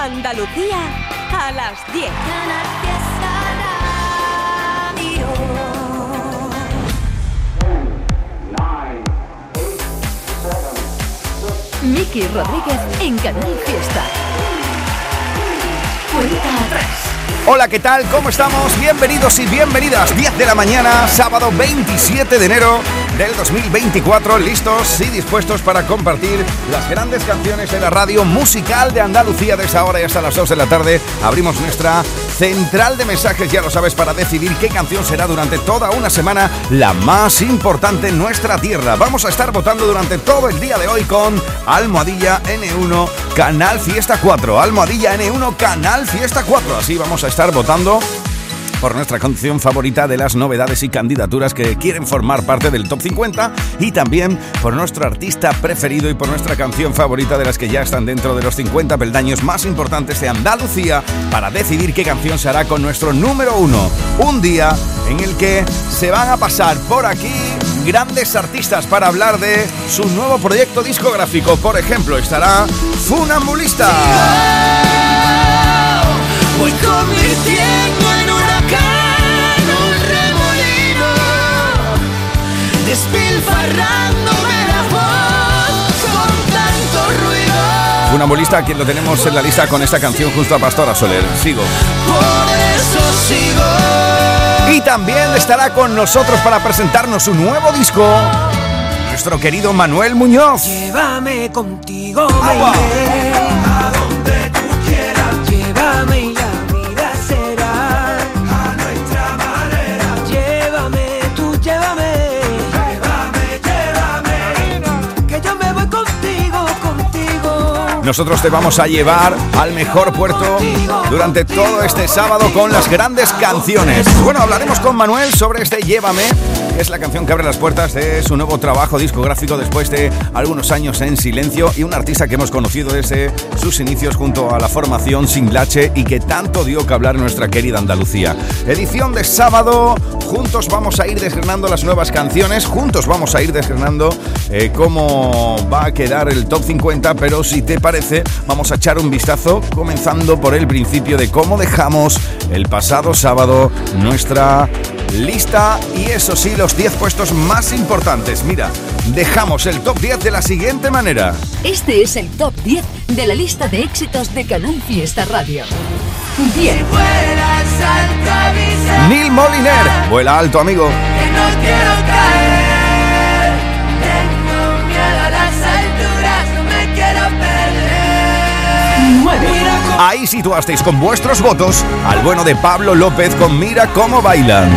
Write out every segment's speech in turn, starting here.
Andalucía a las 10. Miki Rodríguez en Canal Fiesta. Cuenta atrás. Hola, ¿qué tal? ¿Cómo estamos? Bienvenidos y bienvenidas. 10 de la mañana, sábado 27 de enero del 2024, listos y dispuestos para compartir las grandes canciones de la radio musical de Andalucía desde ahora y hasta las 2 de la tarde. Abrimos nuestra central de mensajes, ya lo sabes, para decidir qué canción será durante toda una semana la más importante en nuestra tierra. Vamos a estar votando durante todo el día de hoy con Almohadilla N1 Canal Fiesta 4. Almohadilla N1 Canal Fiesta 4. Así vamos a estar votando por nuestra canción favorita de las novedades y candidaturas que quieren formar parte del top 50 y también por nuestro artista preferido y por nuestra canción favorita de las que ya están dentro de los 50 peldaños más importantes de Andalucía para decidir qué canción se hará con nuestro número uno. Un día en el que se van a pasar por aquí grandes artistas para hablar de su nuevo proyecto discográfico. Por ejemplo, estará Funambulista. Convirtiendo despilfarrándome la voz con tanto ruido. Funambulista, a quien lo tenemos en la lista con esta canción junto a Pastora Soler. Sigo. Por eso sigo. Y también estará con nosotros para presentarnos su nuevo disco, nuestro querido Manuel Muñoz. Llévame contigo, Agua. baby, Nosotros te vamos a llevar al mejor puerto durante todo este sábado con las grandes canciones. Bueno, hablaremos con Manuel sobre este Llévame, es la canción que abre las puertas de su nuevo trabajo discográfico después de algunos años en silencio y un artista que hemos conocido desde sus inicios junto a la formación Singlache y que tanto dio que hablar nuestra querida Andalucía. Edición de sábado, juntos vamos a ir desgranando las nuevas canciones, juntos vamos a ir desgranando eh, cómo va a quedar el top 50, pero si te parece, vamos a echar un vistazo comenzando por el principio de cómo dejamos el pasado sábado nuestra lista y eso sí, los 10 puestos más importantes. Mira, dejamos el top 10 de la siguiente manera. Este es el top 10 de la lista de éxitos de Canal Fiesta Radio. 10. Vuelas alto, avisa Neil Moliner, vuela alto amigo. que no quiero caer. Tengo miedo a las alturas, no me quiero perder. 9. Mira cómo Ahí situasteis con vuestros votos al bueno de Pablo López con Mira cómo bailan.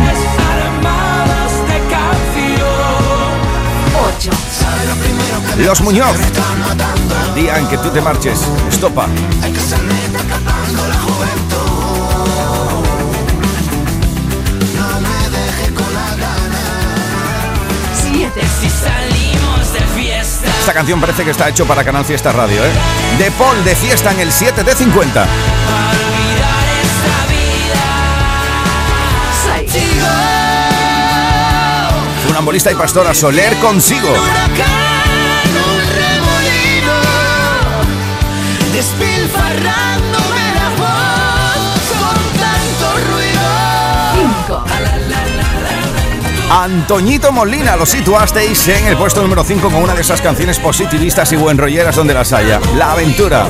Los Muñoz, día en que tú te marches, estopa. 7. Si salimos de fiesta. Esta canción parece que está hecho para Canal Fiesta Radio, ¿eh? De Paul de fiesta en el 7 de 50. Para olvidar esta vida. 6. Sigo. Funambulista y pastora Soler consigo. Antoñito Molina lo situasteis en el puesto número 5 con una de esas canciones positivistas y buenrolleras donde las haya. La aventura.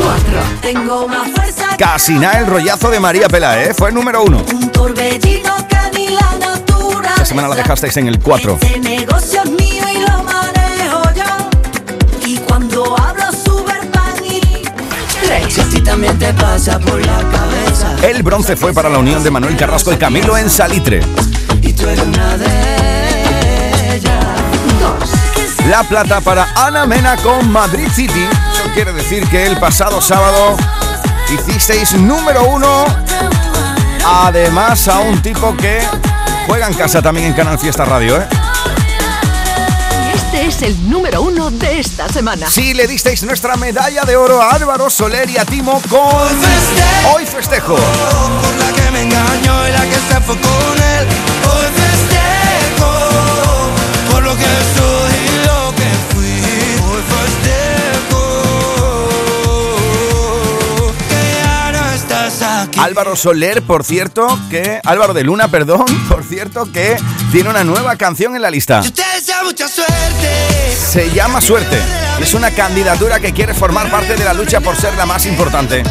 4. Tengo más fuerza Casi nada el rollazo de María Pela, ¿eh? Fue el número 1. que un torbellino que ni la naturaleza. Esta semana la dejasteis en el 4. Este negocio es mío y lo manejo yo. Y cuando hablo sube el pan y 3. A ti también te pasa por la cabeza. El bronce fue para la unión de Manuel Carrasco y Camilo en Salitre. Y tú eres una de ellas. 2. La plata para Ana Mena con Madrid City. Eso quiere decir que el pasado sábado hicisteis número uno. Además a un tipo que juega en casa también en Canal Fiesta Radio, ¿eh? Es el número 1 de esta semana. Sí, le disteis nuestra medalla de oro a Álvaro Soler y a Timo con Hoy Festejo. Por la que me engañó y la que se fue con él. Hoy festejo por lo que soy Álvaro Soler, por cierto, que. Álvaro de Luna, perdón, por cierto, que tiene una nueva canción en la lista. mucha suerte. Se llama Suerte. Es una candidatura que quiere formar parte de la lucha por ser la más importante.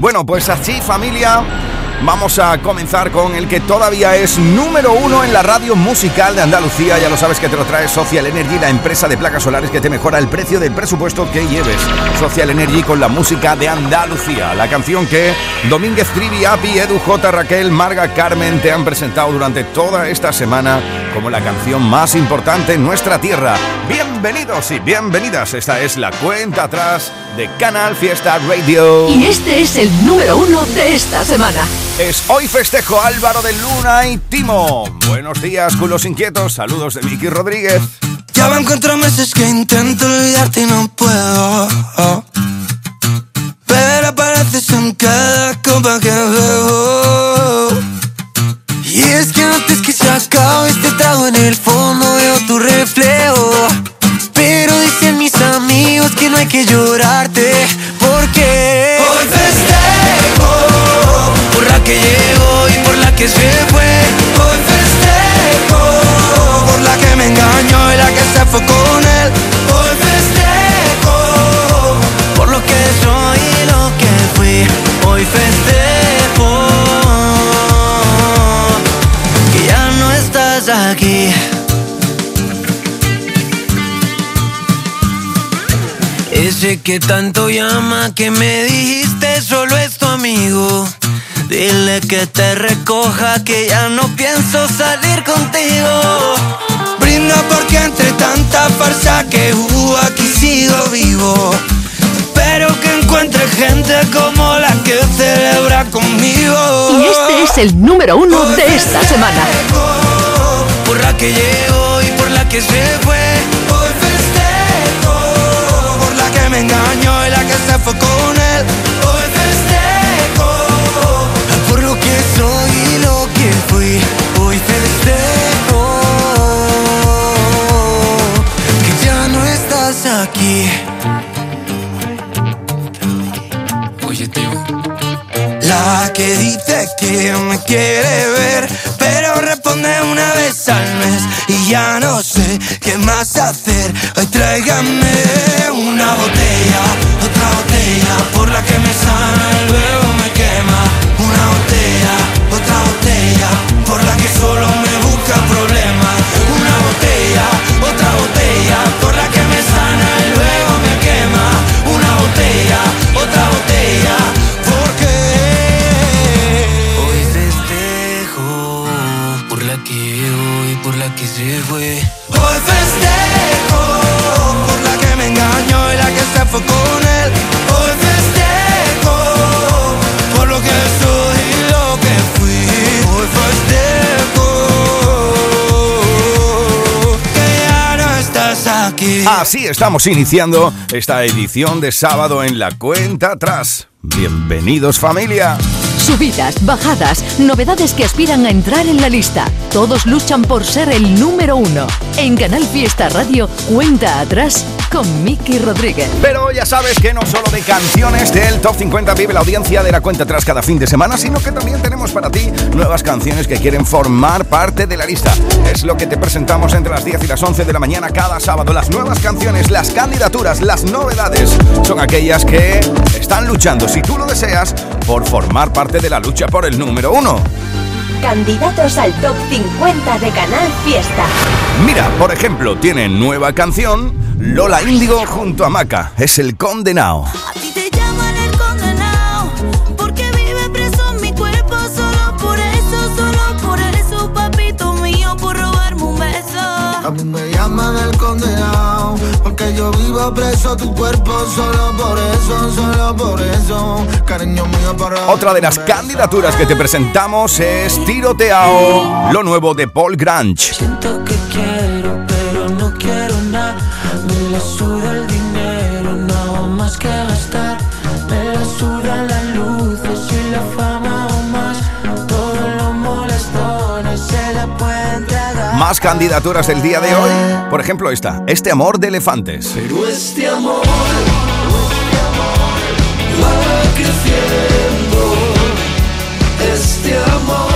Bueno, pues así familia, vamos a comenzar con el que todavía es número uno en la radio musical de Andalucía. Ya lo sabes que te lo trae Social Energy, la empresa de placas solares que te mejora el precio del presupuesto que lleves. Social Energy con la música de Andalucía, la canción que Domínguez Trivi, Api, Edu J, Raquel, Marga, Carmen te han presentado durante toda esta semana como la canción más importante en nuestra tierra. Bienvenidos y bienvenidas, esta es la cuenta atrás de Canal Fiesta Radio. Y este es el número uno de esta semana. Es hoy festejo Álvaro de Luna y Timo. Buenos días, culos inquietos. Saludos de Vicky Rodríguez. Ya van cuatro meses que intento olvidarte y no puedo. Pero apareces en cada copa que bebo. Y es que antes que se acabe este trago en el fondo veo tu reflejo. Pero dicen mis amigos que no hay que llorarte porque hoy festejo por la que llegó y por la que se fue. Que tanto llama que me dijiste solo es tu amigo. Dile que te recoja que ya no pienso salir contigo. Brinda porque entre tanta farsa que hubo aquí sigo vivo. Espero que encuentre gente como la que celebra conmigo. Y este es el número uno de esta semana. Por la que llegó y por la que se fue. Dice que me quiere ver, pero responde una vez al mes y ya no sé qué más hacer. Hoy tráigame una botella, Así estamos iniciando esta edición de sábado en la cuenta atrás. Bienvenidos familia. Subidas, bajadas, novedades que aspiran a entrar en la lista. Todos luchan por ser el número uno. En Canal Fiesta Radio, cuenta atrás con Miki Rodríguez. Pero ya sabes que no solo de canciones del Top 50 vive la audiencia de la cuenta atrás cada fin de semana, sino que también tenemos para ti nuevas canciones que quieren formar parte de la lista. Es lo que te presentamos entre las 10 y las 11 de la mañana cada sábado. Las nuevas canciones, las candidaturas, las novedades son aquellas que están luchando, si tú lo deseas, por formar parte de la lucha por el número uno. Candidatos al top 50 de Canal Fiesta. Mira, por ejemplo, tiene nueva canción Lola Índigo junto a Maca. Es el condenado. A ti te llaman el condenado porque vive preso en mi cuerpo solo por eso, solo por eso, papito mío, por robarme un beso. A mí me llaman el condenado Porque yo vivo preso tu cuerpo Solo por eso, solo por eso Cariño mío para Otra de las candidaturas que te presentamos es Tiroteao, lo nuevo de Paul Grange. La suda el dinero, no hago más que gastar. Me la suda las luces y la fama o más. Todos los molestones se más candidaturas del día de hoy. Por ejemplo, esta, Este amor de elefantes. Pero este amor va creciendo. Este amor,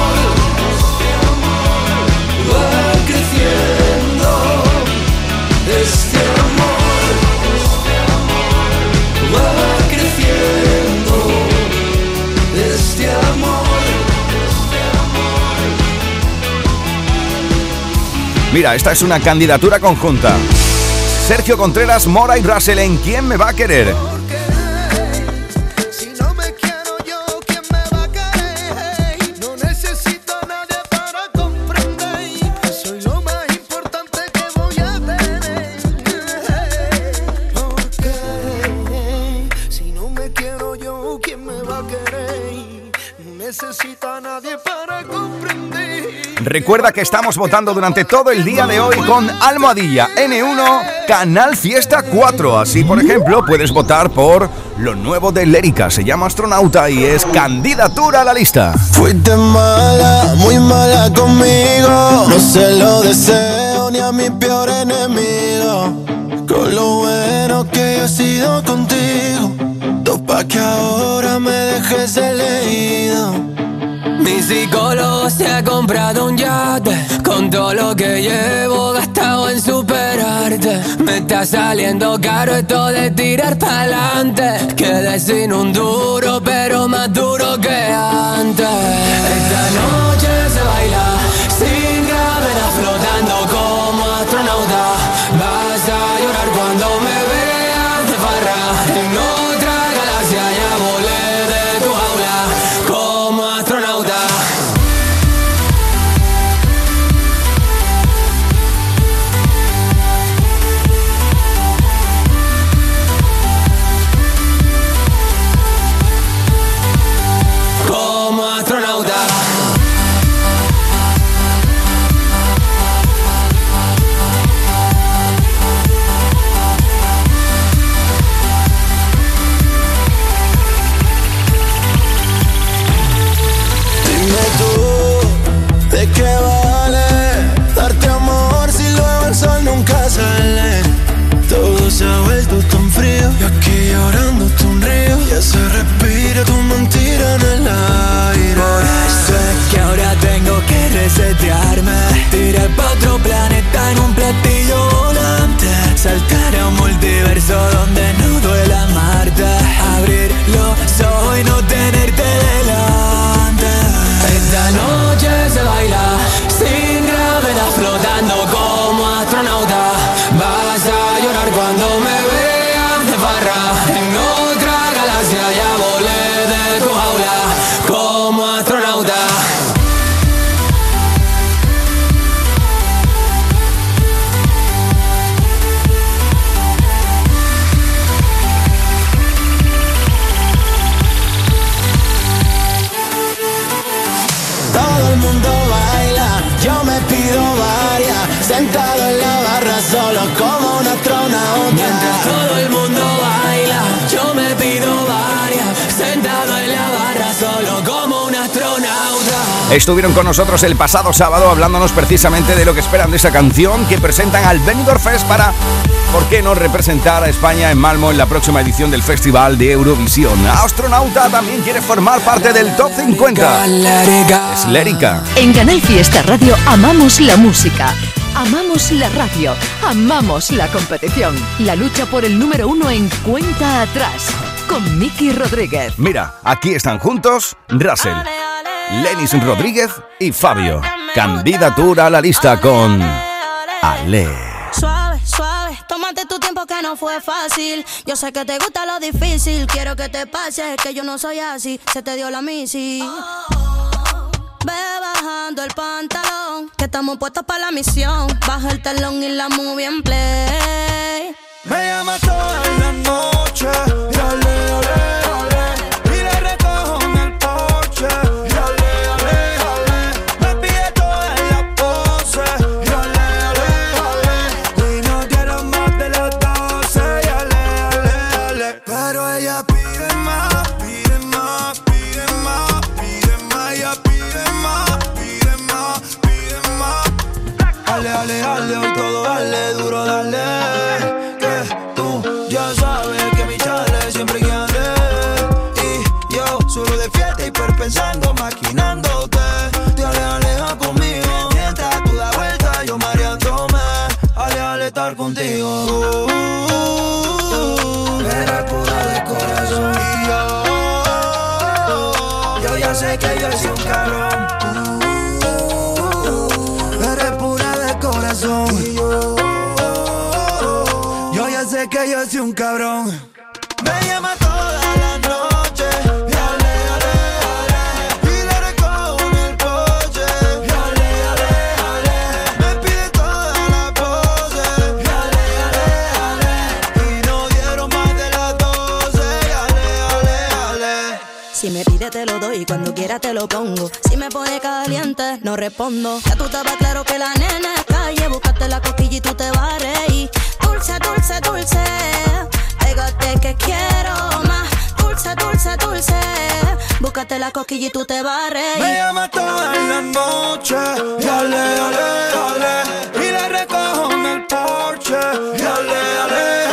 Mira, esta es una candidatura conjunta. Sergio Contreras, Mora y Russell en ¿Quién me va a querer? Recuerda que estamos votando durante todo el día de hoy con Almohadilla N1 Canal Fiesta 4. Así, por ejemplo, puedes votar por lo nuevo de Lérica. Se llama Astronauta y es candidatura a la lista. Fuiste mala, muy mala conmigo. No se lo deseo ni a mi peor enemigo. Con lo bueno que he sido contigo. Topa que ahora me dejes elegido. Mi psicólogo se ha comprado un yate Con todo lo que llevo gastado en superarte. Me está saliendo caro esto de tirar pa'lante. Quedé sin un duro pero más duro que antes. Esta noche se baila sin gravedad flotando como astronauta. Vas a llorar cuando me veas Estuvieron con nosotros el pasado sábado hablándonos precisamente de lo que esperan de esa canción que presentan al Benidorm Fest para, ¿por qué no representar a España en Malmo en la próxima edición del Festival de Eurovisión? Astronauta también quiere formar parte del Top 50. Es Lérica. En Canal Fiesta Radio amamos la música. Amamos la radio, amamos la competición, la lucha por el número uno en cuenta atrás, con Miki Rodríguez. Mira, aquí están juntos Russell, Lenis Rodríguez y Fabio. Candidatura a la lista con Ale. Suave, suave, tómate tu tiempo que no fue fácil. Yo sé que te gusta lo difícil, quiero que te pase, que yo no soy así. Se te dio la misi. Ve bajando el pantalón, que estamos puestos para la misión. Baja el telón y la movie en play. Me llama toda la noche Si me pone caliente, no respondo. Ya tú estabas claro que la nena es calle. Búscate la cosquilla y tú te vas a. Dulce, dulce, dulce. Pégate que quiero más. Dulce, dulce, dulce. Búscate la cosquilla y tú te vas a Me llama toda la noche Y ale, ale, ale Y le recojo en el porche Y ale, ale,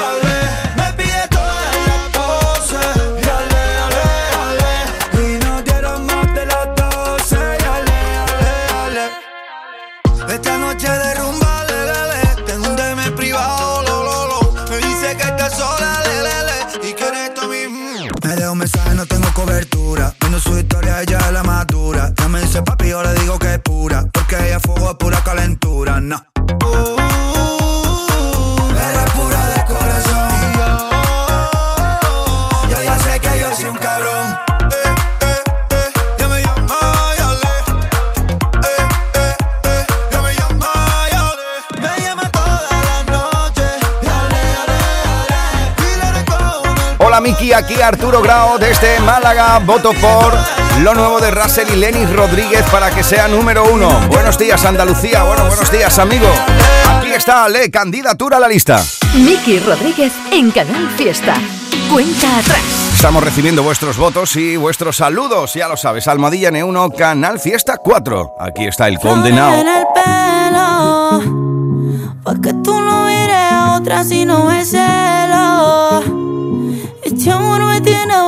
aquí Arturo Grau desde Málaga. Voto por lo nuevo de Russell y Lenny Rodríguez para que sea número uno. Buenos días Andalucía, bueno, buenos días amigo. Aquí está Ale, candidatura a la lista. Miki Rodríguez en Canal Fiesta. Cuenta atrás. Estamos recibiendo vuestros votos y vuestros saludos, ya lo sabes. Almohadilla N1, Canal Fiesta 4. Aquí está el en condenado. el pelo. Pa' que tú no otra si no me celo.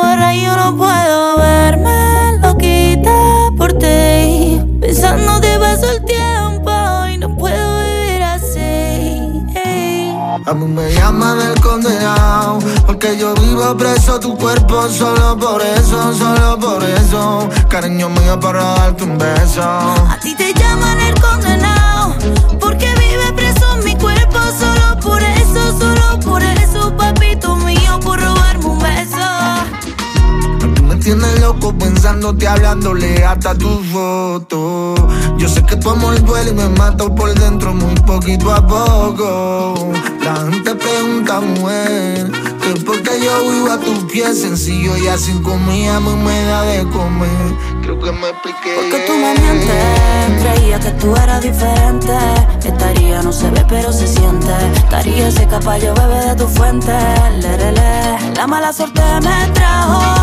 Barra y yo no puedo verme loquita por ti. Pensándote paso el tiempo y no puedo vivir así. A mí me llaman el condenado. Porque yo vivo preso tu cuerpo. Solo por eso, solo por eso. Cariño mío, para darte un beso. A ti te llaman el condenado tienes loco pensándote, hablándole hasta tus fotos. Yo sé que tu amor duele y me mata por dentro muy poquito a poco. La gente pregunta, mujer, que porque yo vivo a tus pies sencillo y así comida me da de comer. Creo que me expliqué. Porque tú me mientes Creía que tú eras diferente Estaría no se ve pero se siente Estaría ese caballo bebe de tu fuente Lerele. La mala suerte me trajo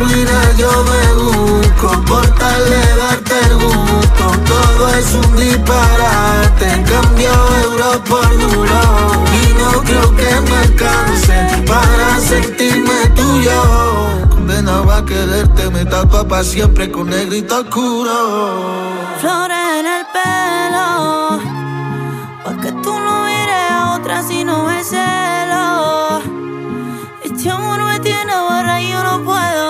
ruina yo me busco. Por tal de darte el gusto. Todo es un disparate. Cambio euros por duro. Y no creo que me alcance Para sentirme tuyo. Condenado a quererte Me tapa pa' siempre con negrito oscuro. Flores en el pelo Pa' que tú no mires a otra si no me celo. Este amor me tiene barra y yo no puedo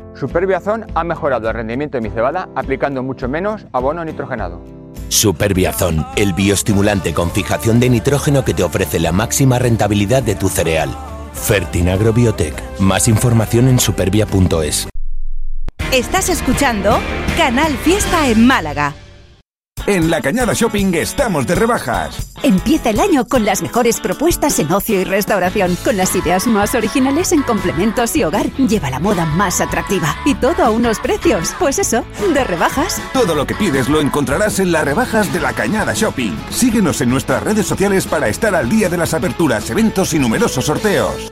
Superbiazón ha mejorado el rendimiento de mi cebada aplicando mucho menos abono nitrogenado. Superbiazón, el bioestimulante con fijación de nitrógeno que te ofrece la máxima rentabilidad de tu cereal. Fertinagro Biotech. Más información en supervia.es. Estás escuchando Canal Fiesta en Málaga. En la Cañada Shopping estamos de rebajas. Empieza el año con las mejores propuestas en ocio y restauración, con las ideas más originales en complementos y hogar. Lleva la moda más atractiva y todo a unos precios, pues eso, de rebajas. Todo lo que pides lo encontrarás en las rebajas de la Cañada Shopping. Síguenos en nuestras redes sociales para estar al día de las aperturas, eventos y numerosos sorteos.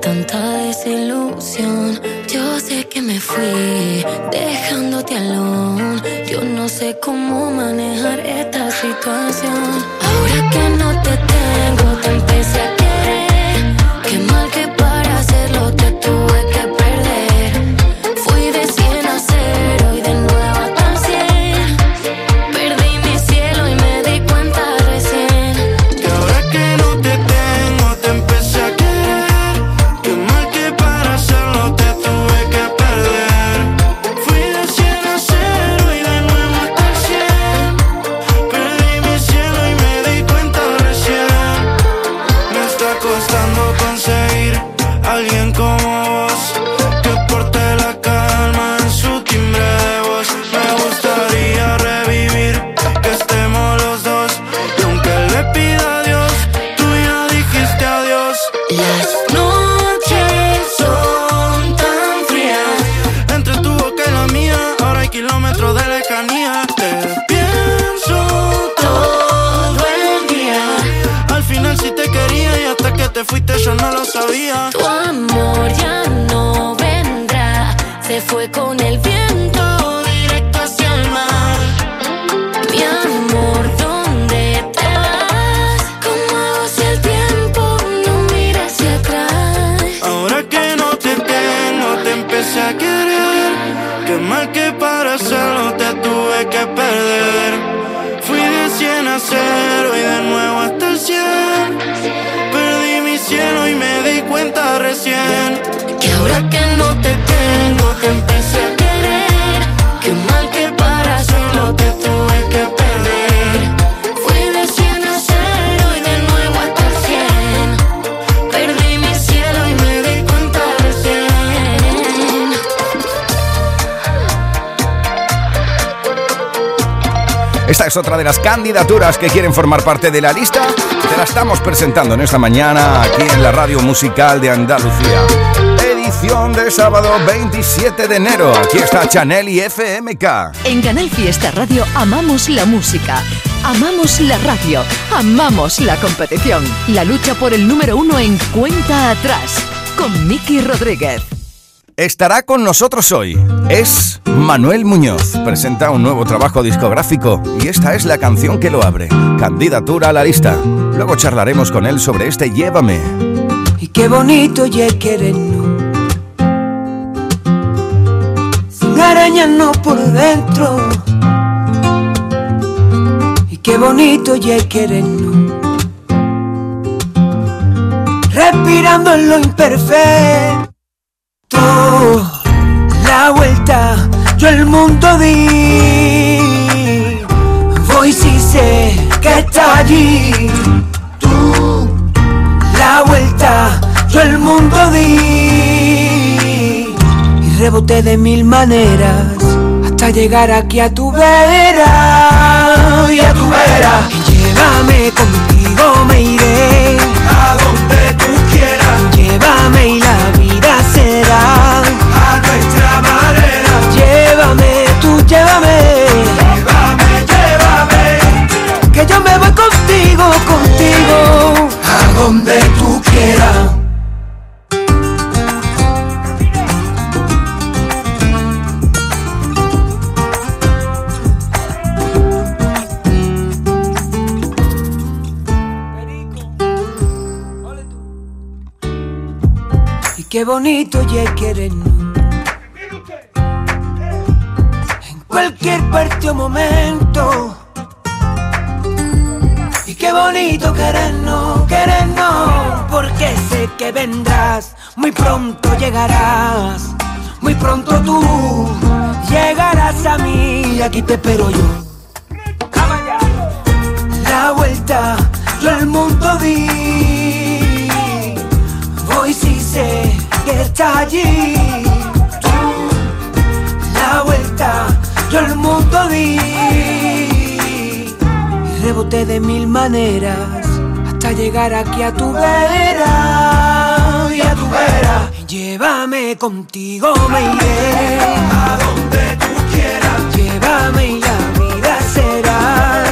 Tanta desilusión. Yo sé que me fui dejándote alone. Yo no sé cómo manejar esta situación. Ahora que no te tengo, te empecé a otra de las candidaturas que quieren formar parte de la lista. Te la estamos presentando en esta mañana aquí en la radio musical de Andalucía. Edición de sábado 27 de enero. Aquí está Chanel y FMK. En Canal Fiesta Radio amamos la música, amamos la radio, amamos la competición. La lucha por el número uno en cuenta atrás con Miki Rodríguez. Estará con nosotros hoy. Es Manuel Muñoz. Presenta un nuevo trabajo discográfico y esta es la canción que lo abre. Candidatura a la lista. Luego charlaremos con él sobre este Llévame. Y qué bonito ya querernos Sin por dentro Y qué bonito ya querernos Respirando en lo imperfecto tú la vuelta, yo el mundo di. Voy si sé que está allí. Tú la vuelta, yo el mundo di. Y reboté de mil maneras hasta llegar aquí a tu vera. Y a tu vera. Llévame contigo, me iré. Donde tú quieras. Y qué bonito ya querernos. En cualquier parte o momento. Qué bonito querernos, querernos. Porque sé que vendrás, muy pronto llegarás. Muy pronto tú llegarás a mí. Aquí te espero yo. La vuelta, yo al mundo di. Hoy sí sé que está allí. Tú, la vuelta, yo al mundo di. De mil maneras hasta llegar aquí a tu vera. Y a tu vera. Llévame contigo, me iré. A donde tú quieras. Llévame y la vida será.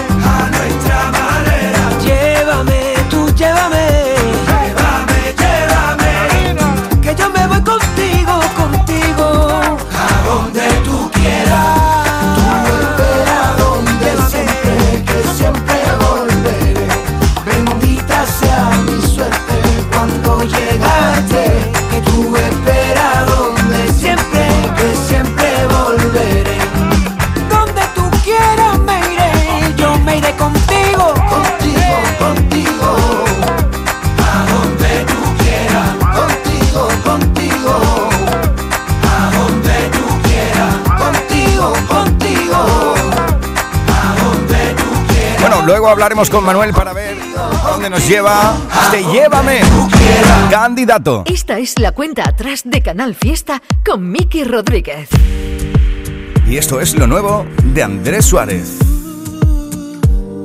Luego hablaremos con Manuel para ver dónde nos lleva este Llévame. Candidato. Esta es la cuenta atrás de Canal Fiesta con Miki Rodríguez. Y esto es lo nuevo de Andrés Suárez.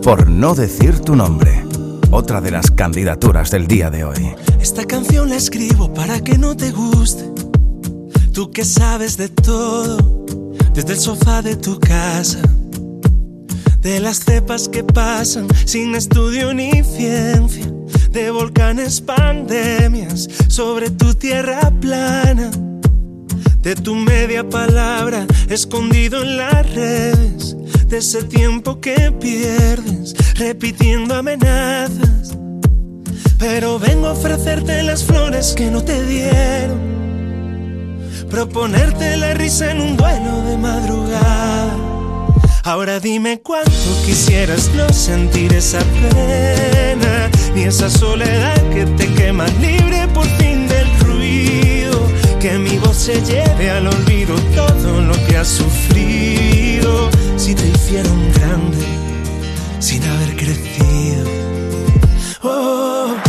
Por no decir tu nombre. Otra de las candidaturas del día de hoy. Esta canción la escribo para que no te guste. Tú que sabes de todo, desde el sofá de tu casa. De las cepas que pasan sin estudio ni ciencia. De volcanes, pandemias sobre tu tierra plana. De tu media palabra escondido en las redes. De ese tiempo que pierdes repitiendo amenazas. Pero vengo a ofrecerte las flores que no te dieron. Proponerte la risa en un duelo de madrugada. Ahora dime cuánto quisieras no sentir esa pena, ni esa soledad que te quema libre por fin del ruido. Que mi voz se lleve al olvido todo lo que has sufrido. Si te hicieron grande sin haber crecido. Oh.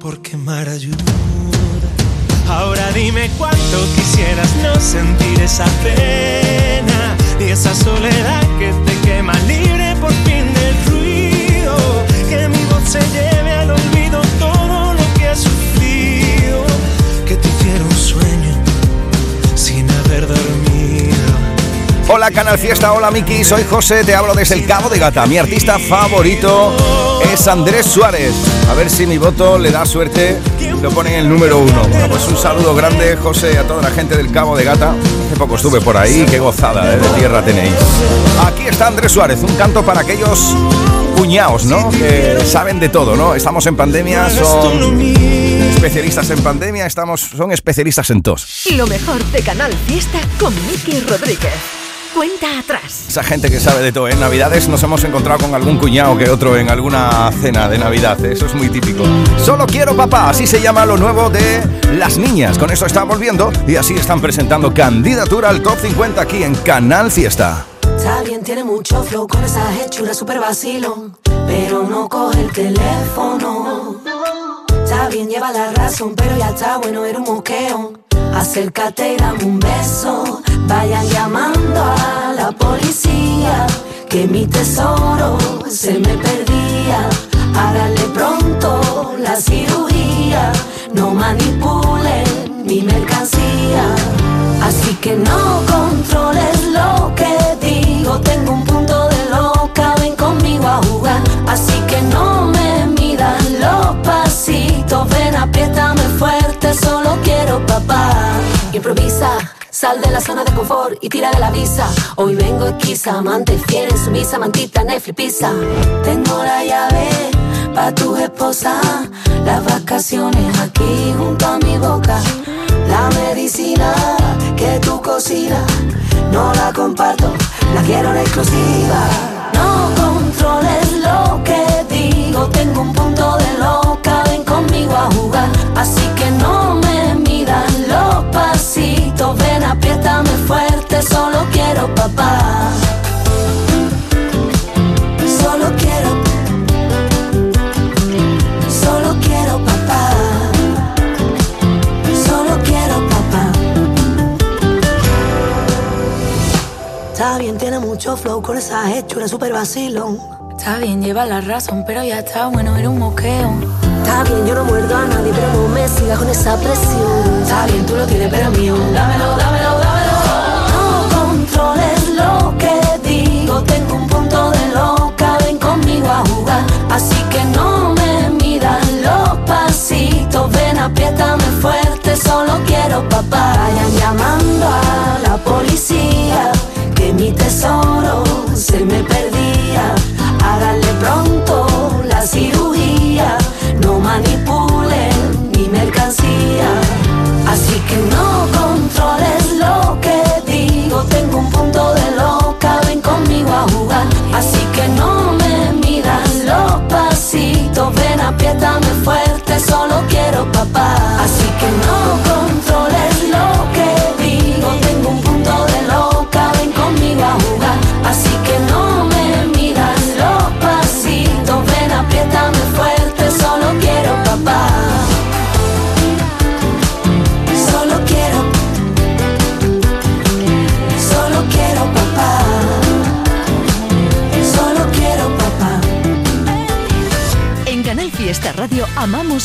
por quemar ayuda. Ahora dime cuánto quisieras no sentir esa pena y esa soledad que te quema libre por fin del ruido. Que mi voz se lleve al olvido todo lo que has sufrido. Que te hiciera un sueño sin haber dormido. Hola Canal Fiesta, hola Miki, soy José, te hablo desde el Cabo de Gata. Mi artista favorito es Andrés Suárez. A ver si mi voto le da suerte, lo pone en el número uno. Bueno, pues un saludo grande, José, a toda la gente del Cabo de Gata. Hace poco estuve por ahí, qué gozada ¿eh? de tierra tenéis. Aquí está Andrés Suárez, un canto para aquellos cuñados, ¿no? Que saben de todo, ¿no? Estamos en pandemia, son especialistas en pandemia, estamos, son especialistas en tos. Lo mejor de Canal Fiesta con Miki Rodríguez. Cuenta atrás. Esa gente que sabe de todo. En Navidades nos hemos encontrado con algún cuñado que otro en alguna cena de Navidad. Eso es muy típico. Solo quiero papá, así se llama lo nuevo de las niñas. Con eso están volviendo y así están presentando candidatura al top 50 aquí en Canal Fiesta. Está bien, tiene mucho flow con esa hechura super vacilón, pero no coge el teléfono. Está bien, lleva la razón, pero ya está bueno, era un moqueo. Acércate y dame un beso. Vayan llamando a la policía. Que mi tesoro se me perdía. Hágale pronto la cirugía. No manipulen mi mercancía. Así que no controles lo que digo. Tengo un punto de loca. Ven conmigo a jugar. Así que no me midan los pasitos. Ven, apriétame fuerte. Solo quiero papá. Improvisa. Sal de la zona de confort y tira de la visa. Hoy vengo esquiza, amante fiel en su misa, mantita, Netflix, pizza. Tengo la llave pa' tu esposa. Las vacaciones aquí junto a mi boca. La medicina que tú cocinas, no la comparto, la quiero en exclusiva. No controles lo que digo, tengo un punto de loca, ven conmigo a jugar. Quiero papá. Solo quiero, solo quiero papá. Solo quiero papá. Está bien, tiene mucho flow con esa hechura super vacilón. Está bien, lleva la razón, pero ya está bueno, era un moqueo. Está bien, yo no muerdo a nadie, pero no me sigas con esa presión. Está bien, tú lo tienes, pero mío. Dámelo, dámelo, dámelo. Así que no me midan los pasitos, ven, apriétame fuerte, solo quiero papá. Vayan llamando a la policía, que mi tesoro se me perdía. Háganle pronto la cirugía, no manipulen mi mercancía. Así que no controles lo que digo, tengo un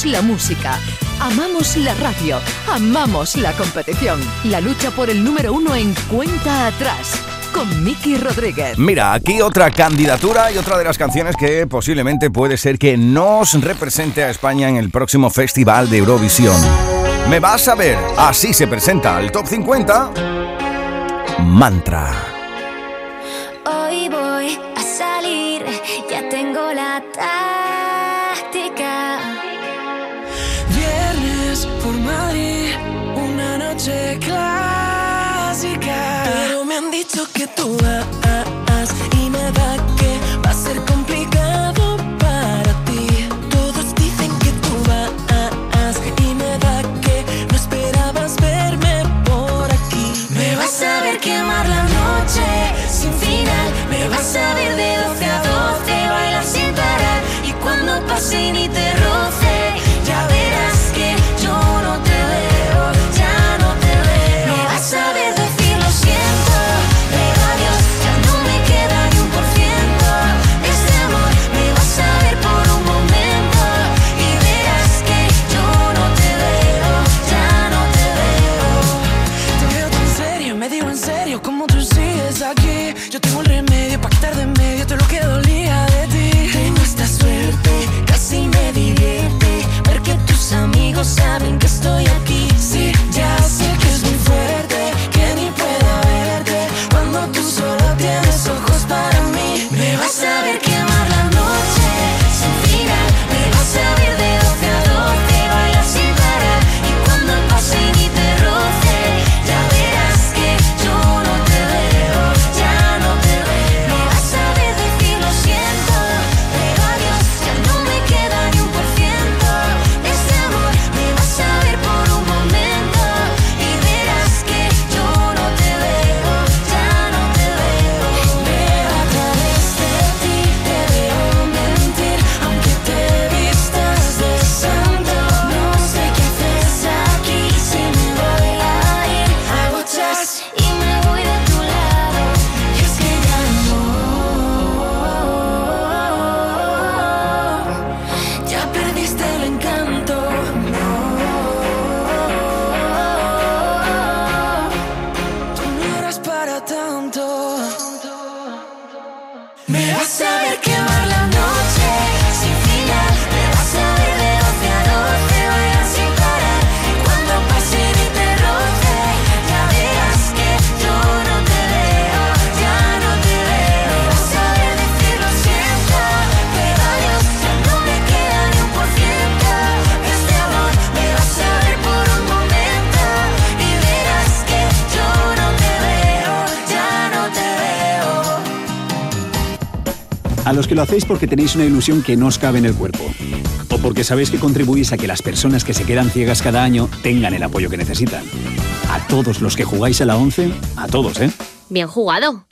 amamos la música, amamos la radio, amamos la competición. La lucha por el número uno en cuenta atrás. Con Miki Rodríguez. Mira, aquí otra candidatura y otra de las canciones que posiblemente puede ser que nos represente a España en el próximo Festival de Eurovisión. Me vas a ver, así se presenta al Top 50. Mantra. Hoy voy a salir, ya tengo la táctica. A los que lo hacéis porque tenéis una ilusión que no os cabe en el cuerpo. O porque sabéis que contribuís a que las personas que se quedan ciegas cada año tengan el apoyo que necesitan. A todos los que jugáis a la 11, a todos, ¿eh? Bien jugado.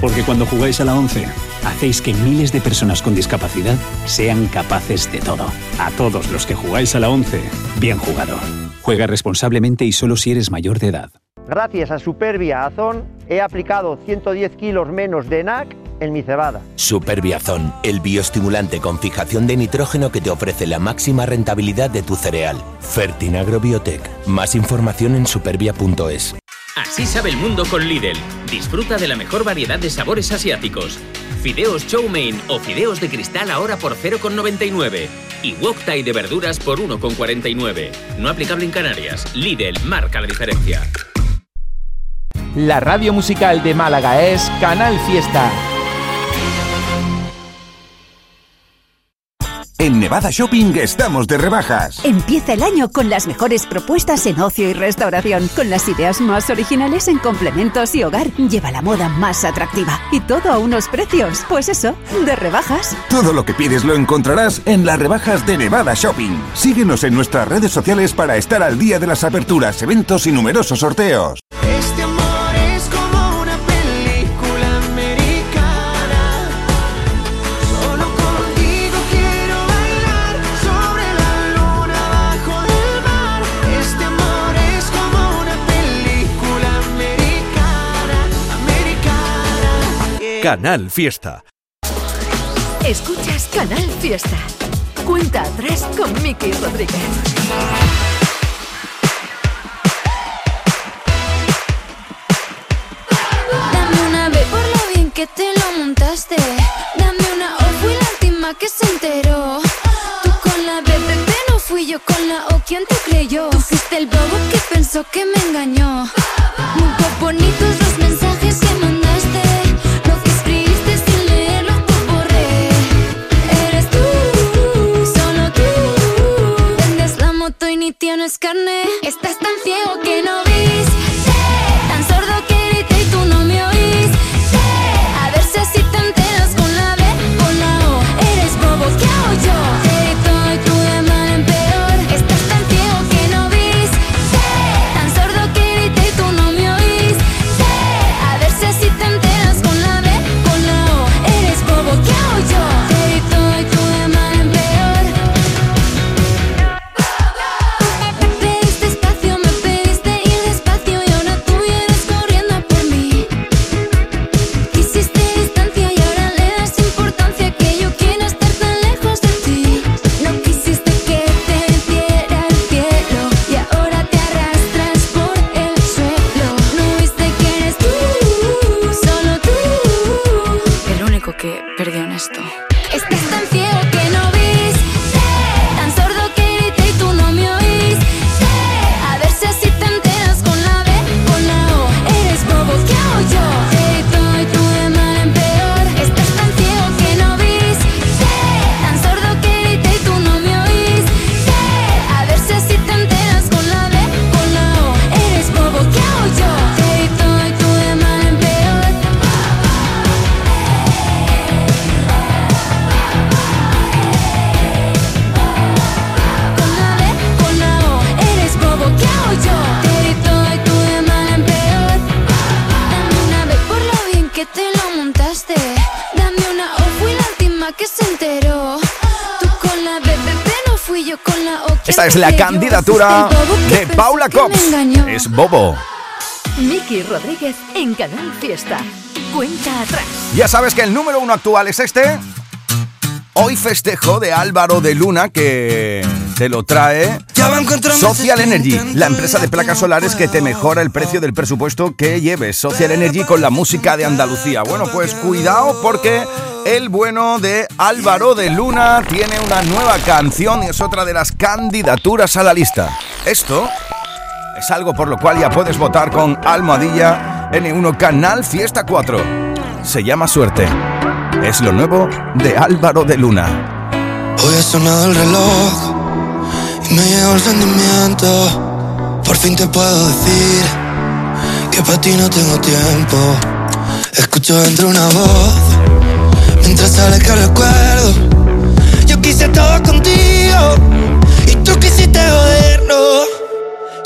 Porque cuando jugáis a la 11, hacéis que miles de personas con discapacidad sean capaces de todo. A todos los que jugáis a la 11, bien jugado. Juega responsablemente y solo si eres mayor de edad. Gracias a Superbia Azón he aplicado 110 kilos menos de NAC en mi cebada. Superbiazón, el bioestimulante con fijación de nitrógeno que te ofrece la máxima rentabilidad de tu cereal. Fertinagro Biotech. Más información en superbia.es. Así sabe el mundo con Lidl. Disfruta de la mejor variedad de sabores asiáticos. Fideos chow mein o fideos de cristal ahora por 0,99. Y wok thai de verduras por 1,49. No aplicable en Canarias. Lidl marca la diferencia. La radio musical de Málaga es Canal Fiesta. En Nevada Shopping estamos de rebajas. Empieza el año con las mejores propuestas en ocio y restauración, con las ideas más originales en complementos y hogar. Lleva la moda más atractiva y todo a unos precios, pues eso, de rebajas. Todo lo que pides lo encontrarás en las rebajas de Nevada Shopping. Síguenos en nuestras redes sociales para estar al día de las aperturas, eventos y numerosos sorteos. Canal Fiesta. Escuchas Canal Fiesta. Cuenta atrás con Miki Rodríguez. Dame una B carne. Estás tan Esta es la candidatura de Paula engañó. Es Bobo. Miki Rodríguez en Canal Fiesta. Cuenta atrás. Ya sabes que el número uno actual es este. Hoy festejo de Álvaro de Luna que te lo trae Social Energy, la empresa de placas solares que te mejora el precio del presupuesto que lleves. Social Energy con la música de Andalucía. Bueno, pues cuidado porque el bueno de Álvaro de Luna tiene una nueva canción y es otra de las candidaturas a la lista. Esto es algo por lo cual ya puedes votar con Almohadilla N1 Canal Fiesta 4. Se llama Suerte. Es lo nuevo de Álvaro de Luna. Hoy ha sonado el reloj me llegó el sentimiento. Por fin te puedo decir que para ti no tengo tiempo. Escucho dentro una voz mientras sale que recuerdo. Yo quise todo contigo y tú quisiste jodernos.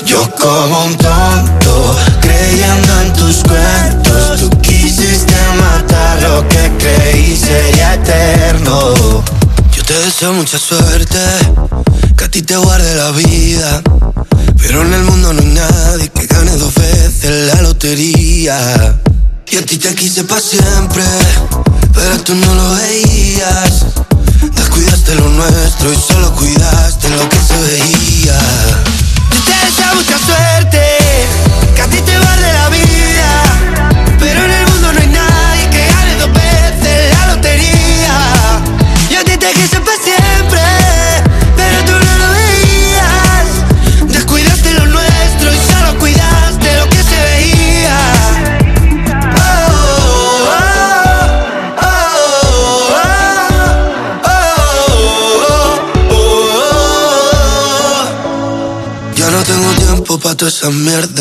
Yo como un tonto creyendo en tus cuentos. Tú quisiste matar lo que creí sería eterno. Yo te deseo mucha suerte, que a ti te guarde la vida. Pero en el mundo no hay nadie que gane dos veces la lotería. Y a ti te quise para siempre, pero tú no lo veías. Descuidaste lo nuestro y solo cuidaste lo que se veía. Esa mierda.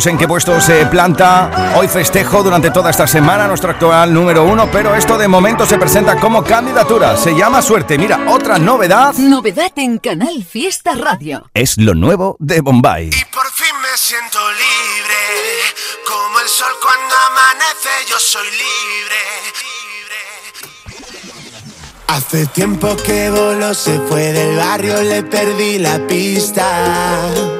Veremos en qué puesto se planta. Hoy festejo durante toda esta semana nuestro actual número uno, pero esto de momento se presenta como candidatura. Se llama Suerte. Mira, otra novedad Novedad en Canal Fiesta Radio. es lo nuevo de Bombay. Por fin me siento libre, como el sol cuando amanece, yo soy libre. Hace tiempo que voló, se fue del barrio, le perdí la pista.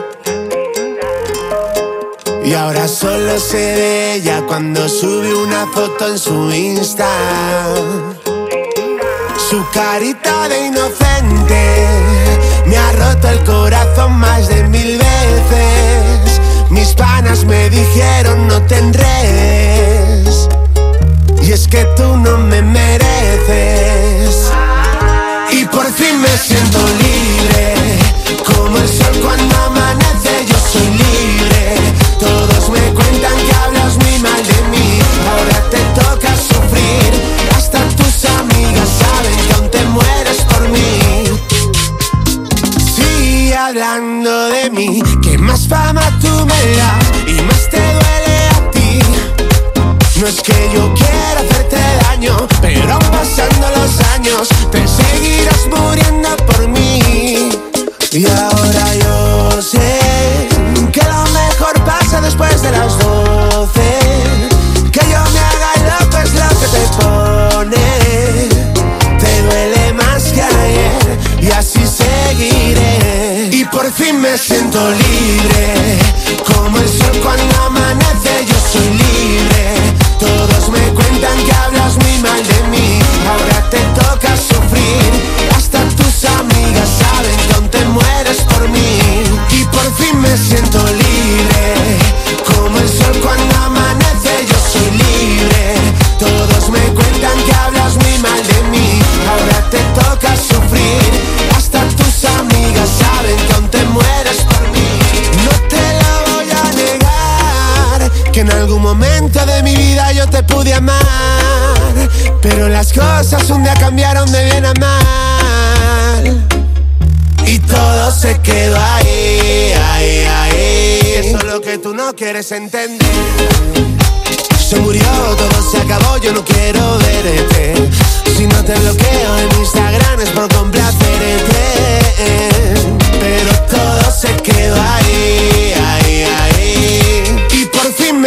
Y ahora solo sé de ella cuando sube una foto en su Insta. Su carita de inocente me ha roto el corazón más de mil veces. Mis panas me dijeron no te enredes. Y es que tú no me mereces. Y por fin me siento libre. Como el sol cuando amanece, fama tú me das y más te duele a ti. No es que yo quiera hacerte daño, pero pasando los años te seguirás muriendo por mí. Y ahora yo sé que lo mejor pasa después de las doce. Fin me siento libre, En algún momento de mi vida yo te pude amar. Pero las cosas un día cambiaron de bien a mal. Y todo se quedó ahí, ahí, ahí. Eso es lo que tú no quieres entender. Se murió, todo se acabó, yo no quiero verte. Si no te bloqueo en Instagram es por complacerte. Pero todo se quedó ahí.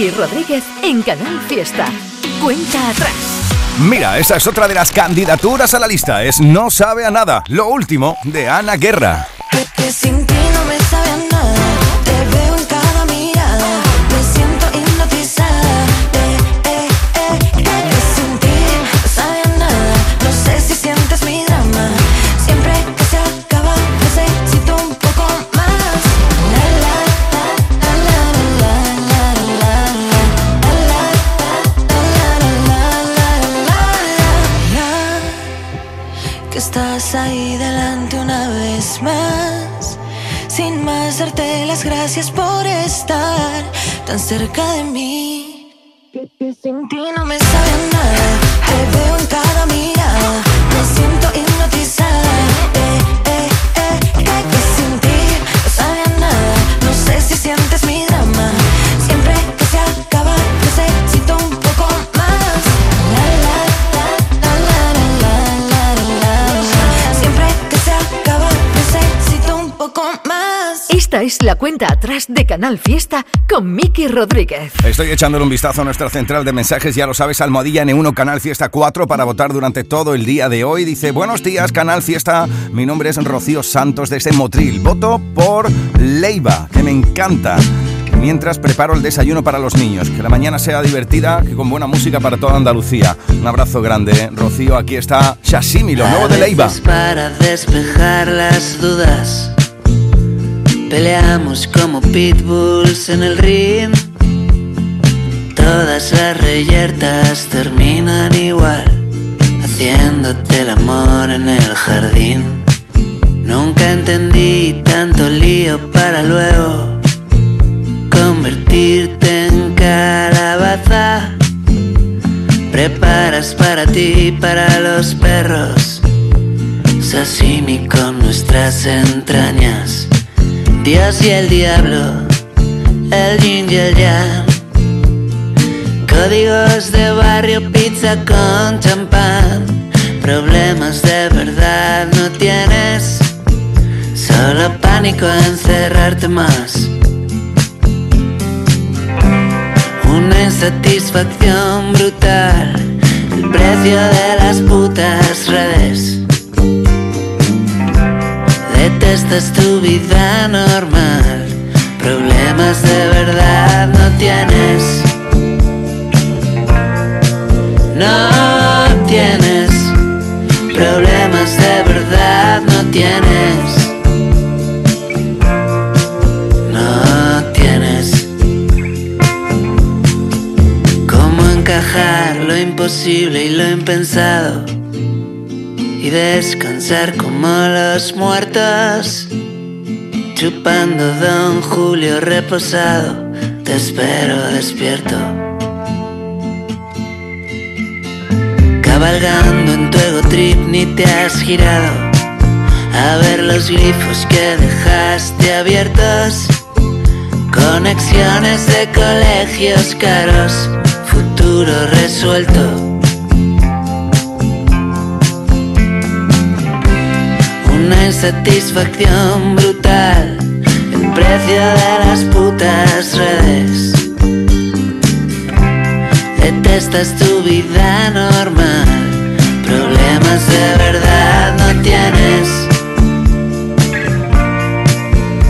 Miki Rodríguez en Canal Fiesta. Cuenta atrás. Mira, esa es otra de las candidaturas a la lista. Es No sabe a nada. Lo último de Ana Guerra. Ahí delante una vez más. Sin más darte las gracias por estar tan cerca de mí. Sin ti no me sabe nada. Cuenta atrás de Canal Fiesta con Miki Rodríguez. Estoy echándole un vistazo a nuestra central de mensajes, ya lo sabes, Almohadilla N1 Canal Fiesta 4 para votar durante todo el día de hoy. Dice, buenos días Canal Fiesta, mi nombre es Rocío Santos desde Motril. Voto por Leiva, que me encanta. Mientras preparo el desayuno para los niños. Que la mañana sea divertida, que con buena música para toda Andalucía. Un abrazo grande, Rocío. Aquí está Shashimi, lo nuevo de Leiva. Para despejar las dudas, peleamos como pitbulls en el ring. Todas las reyertas terminan igual, haciéndote el amor en el jardín. Nunca entendí tanto lío para luego convertirte en calabaza. Preparas para ti y para los perros sashimi con nuestras entrañas. Dios y el diablo, el yin y el yang. Códigos de barrio, pizza con champán. Problemas de verdad no tienes, solo pánico a encerrarte más. Una insatisfacción brutal, el precio de las putas redes. Detestas tu vida normal, problemas de verdad no tienes. No tienes, problemas de verdad no tienes. no tienes. ¿Cómo encajar lo imposible y lo impensado y descansar como los muertos. Chupando Don Julio reposado, te espero despierto. Cabalgando en tu ego trip ni te has girado a ver los glifos que dejaste abiertos. Conexiones de colegios caros, futuro resuelto. Una insatisfacción brutal, el precio de las putas redes. Detestas tu vida normal, problemas de verdad no tienes.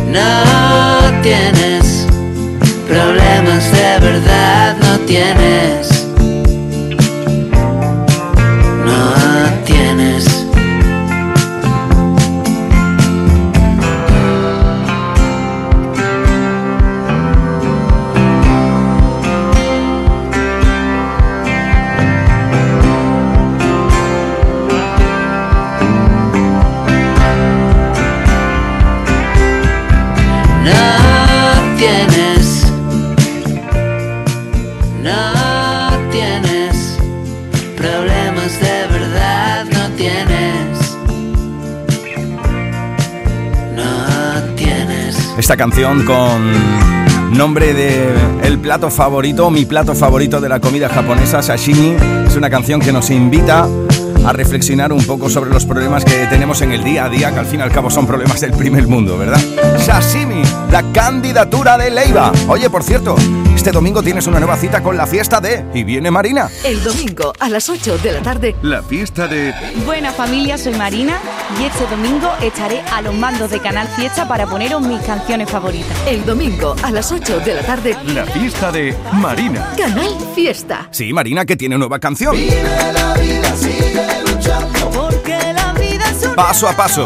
No tienes, problemas de verdad no tienes. Esta canción con nombre de el plato favorito, mi plato favorito de la comida japonesa, sashimi. Es una canción que nos invita a reflexionar un poco sobre los problemas que tenemos en el día a día, que al fin y al cabo son problemas del primer mundo, ¿verdad? Sashimi, la candidatura de Leiva. Oye, por cierto, este domingo tienes una nueva cita con la fiesta de Y viene Marina. El domingo a las 8 de la tarde. La fiesta de Buena familia, soy Marina y este domingo estaré a los mandos de Canal Fiesta para poneros mis canciones favoritas. El domingo a las 8 de la tarde. La fiesta de Marina. Canal Fiesta. Sí, Marina que tiene nueva canción. Porque la vida es Paso a paso.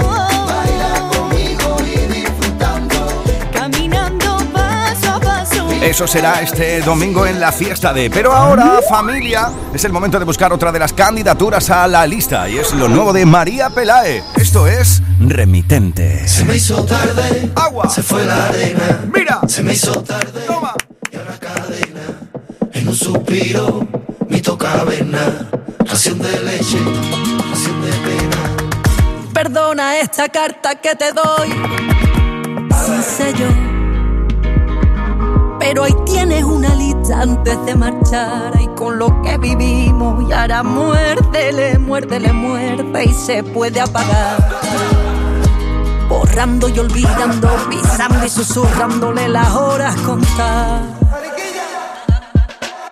Eso será este domingo en la fiesta de. Pero ahora, familia, es el momento de buscar otra de las candidaturas a la lista. Y es lo nuevo de María Pelae. Esto es Remitente. Se me hizo tarde. Agua. Se fue la arena. Mira. Se me hizo tarde. Toma. Y ahora cadena. En un suspiro, mi caverna. Ración de leche, ración de pena. Perdona esta carta que te doy. Sin sello pero ahí tienes una lista antes de marchar. Y con lo que vivimos, y ahora muérdele, muérdele, muerde y se puede apagar. Borrando y olvidando, pisando y susurrándole las horas contar.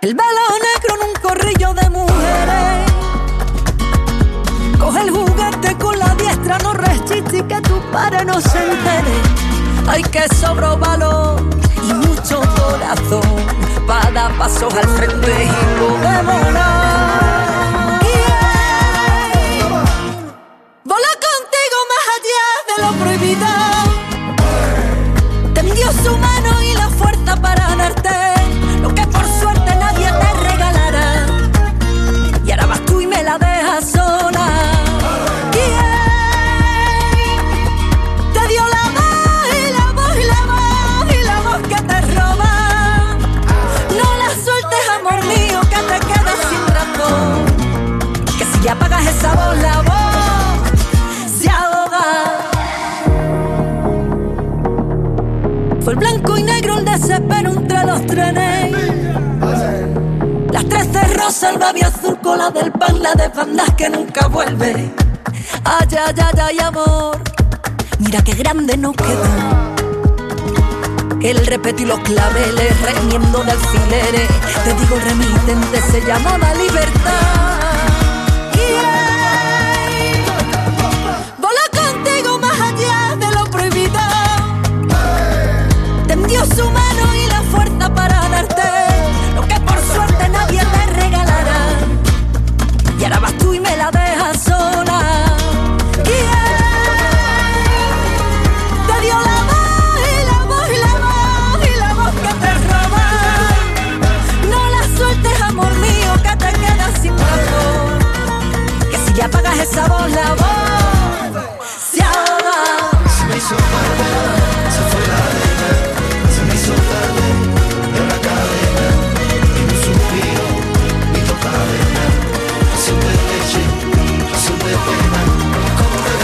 El velo negro en un corrillo de mujeres. Coge el juguete con la diestra, no resiste y que tu padre no se entere. Hay que sobro valor corazón para dar pasos al frente y poder volar. Vola contigo más allá de lo prohibido. Te dio su mano y la fuerza para darte esa voz, la voz se ahoga. Fue el blanco y negro el desespero entre los trenes. Las tres de rosa, el babi azul con la del pan, la de bandas que nunca vuelve. Ay, ay, ay, ay, amor. Mira qué grande nos quedó. El repetir los claveles, remiendo de alfileres. Te digo, el remitente se llamaba libertad.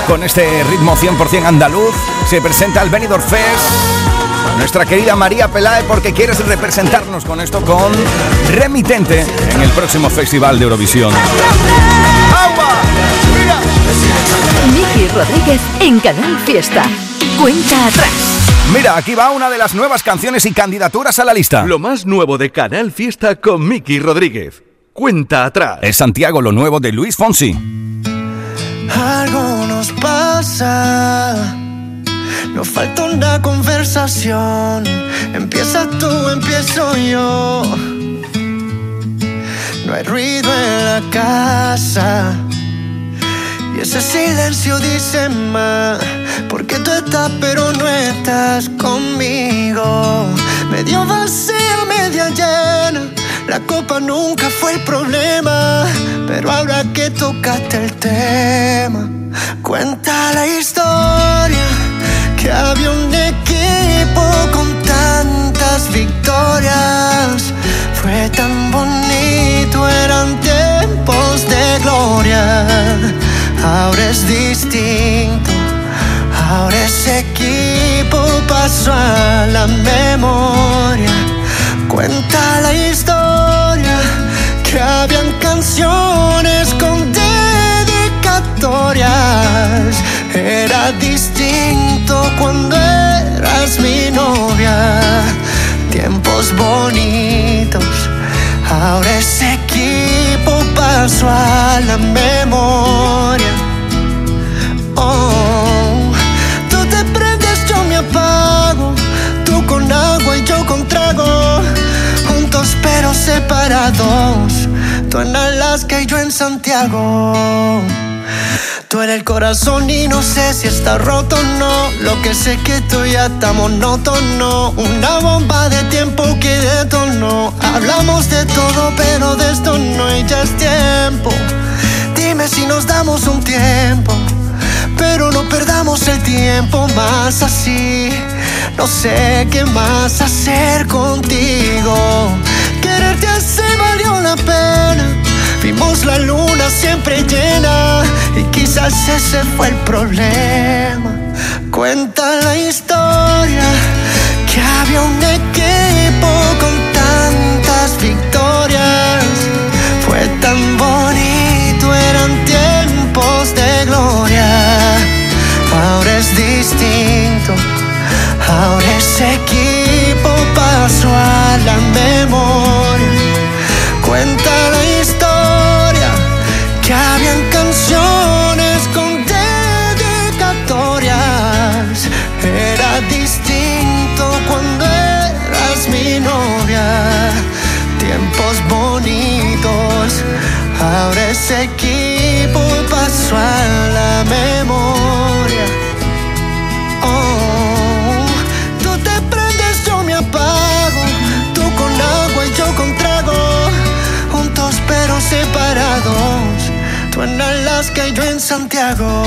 Con este ritmo 100% andaluz se presenta el Benidorm Fest. Nuestra querida María Pelae porque quieres representarnos con esto con Remitente en el próximo Festival de Eurovisión. Miki Rodríguez en Canal Fiesta. Cuenta atrás. Mira, aquí va una de las nuevas canciones y candidaturas a la lista. Lo más nuevo de Canal Fiesta con Miki Rodríguez. Cuenta atrás. Es Santiago lo nuevo de Luis Fonsi. Algo nos pasa. Nos falta una conversación. Empieza tú, empiezo yo. No hay ruido en la casa. Y ese silencio dice más. Porque tú estás, pero no estás conmigo. Medio vacía, media llena. La copa nunca fue el problema. Pero ahora que tocaste el tema, cuenta la historia. Que había un equipo con tantas victorias. Fue tan bonito, eran tiempos de gloria. Ahora es distinto. Ahora ese equipo pasó a la memoria. Cuenta la historia habían canciones con dedicatorias. Era distinto cuando eras mi novia. Tiempos bonitos. Ahora ese equipo pasó a la memoria. Oh, tú te prendes, yo me apago. Tú con agua y yo con trago. Juntos pero separados. Tú en Alaska y yo en Santiago. Tú en el corazón y no sé si está roto o no. Lo que sé que tú ya está monótono. Una bomba de tiempo que detonó. Hablamos de todo, pero de esto no hay ya es tiempo. Dime si nos damos un tiempo. Pero no perdamos el tiempo más así. No sé qué más hacer contigo. Quererte así Vimos la luna siempre llena y quizás ese fue el problema. Cuenta la historia que había un equipo con tantas victorias. Fue tan bonito, eran tiempos de gloria. Ahora es distinto, ahora ese equipo pasó a la memoria. Cuenta la historia que habían canciones con dedicatorias. Era distinto cuando eras mi novia. Tiempos bonitos. Ahora ese equipo Tú en Alaska y yo en Santiago.